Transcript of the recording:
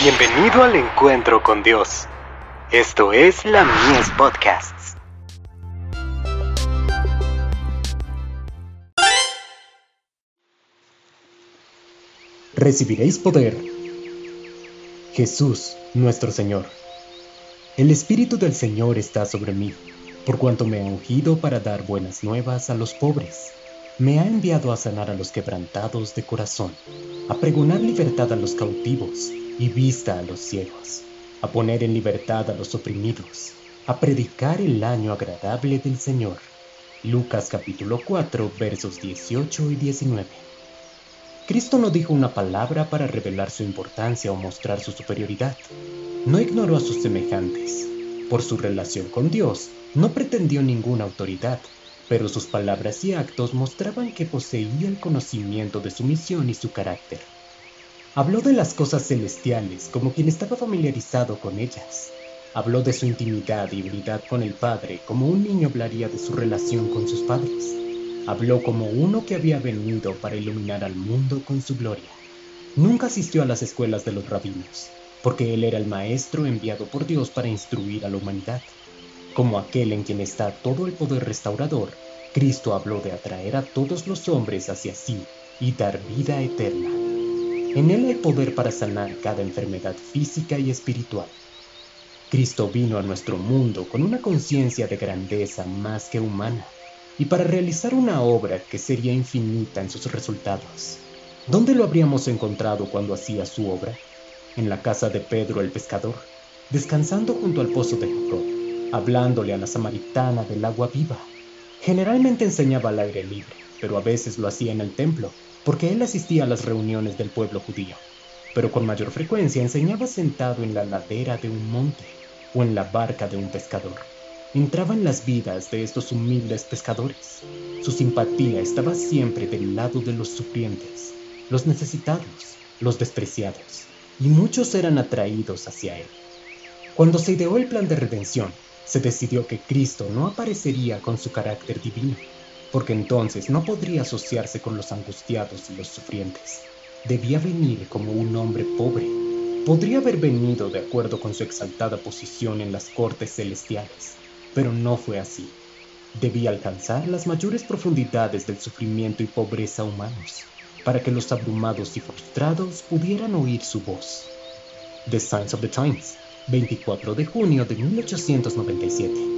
Bienvenido al encuentro con Dios. Esto es la Mies Podcasts. Recibiréis poder. Jesús, nuestro Señor. El Espíritu del Señor está sobre mí, por cuanto me ha ungido para dar buenas nuevas a los pobres. Me ha enviado a sanar a los quebrantados de corazón, a pregonar libertad a los cautivos y vista a los ciegos, a poner en libertad a los oprimidos, a predicar el año agradable del Señor. Lucas capítulo 4 versos 18 y 19. Cristo no dijo una palabra para revelar su importancia o mostrar su superioridad. No ignoró a sus semejantes. Por su relación con Dios, no pretendió ninguna autoridad, pero sus palabras y actos mostraban que poseía el conocimiento de su misión y su carácter. Habló de las cosas celestiales como quien estaba familiarizado con ellas. Habló de su intimidad y unidad con el Padre como un niño hablaría de su relación con sus padres. Habló como uno que había venido para iluminar al mundo con su gloria. Nunca asistió a las escuelas de los rabinos, porque él era el maestro enviado por Dios para instruir a la humanidad. Como aquel en quien está todo el poder restaurador, Cristo habló de atraer a todos los hombres hacia sí y dar vida eterna. En Él hay poder para sanar cada enfermedad física y espiritual. Cristo vino a nuestro mundo con una conciencia de grandeza más que humana y para realizar una obra que sería infinita en sus resultados. ¿Dónde lo habríamos encontrado cuando hacía su obra? En la casa de Pedro el pescador, descansando junto al pozo de Jacob, hablándole a la samaritana del agua viva. Generalmente enseñaba al aire libre, pero a veces lo hacía en el templo, porque él asistía a las reuniones del pueblo judío, pero con mayor frecuencia enseñaba sentado en la ladera de un monte o en la barca de un pescador. Entraba en las vidas de estos humildes pescadores. Su simpatía estaba siempre del lado de los sufrientes, los necesitados, los despreciados, y muchos eran atraídos hacia él. Cuando se ideó el plan de redención, se decidió que Cristo no aparecería con su carácter divino, porque entonces no podría asociarse con los angustiados y los sufrientes. Debía venir como un hombre pobre. Podría haber venido de acuerdo con su exaltada posición en las cortes celestiales, pero no fue así. Debía alcanzar las mayores profundidades del sufrimiento y pobreza humanos, para que los abrumados y frustrados pudieran oír su voz. The Signs of the Times, 24 de junio de 1897.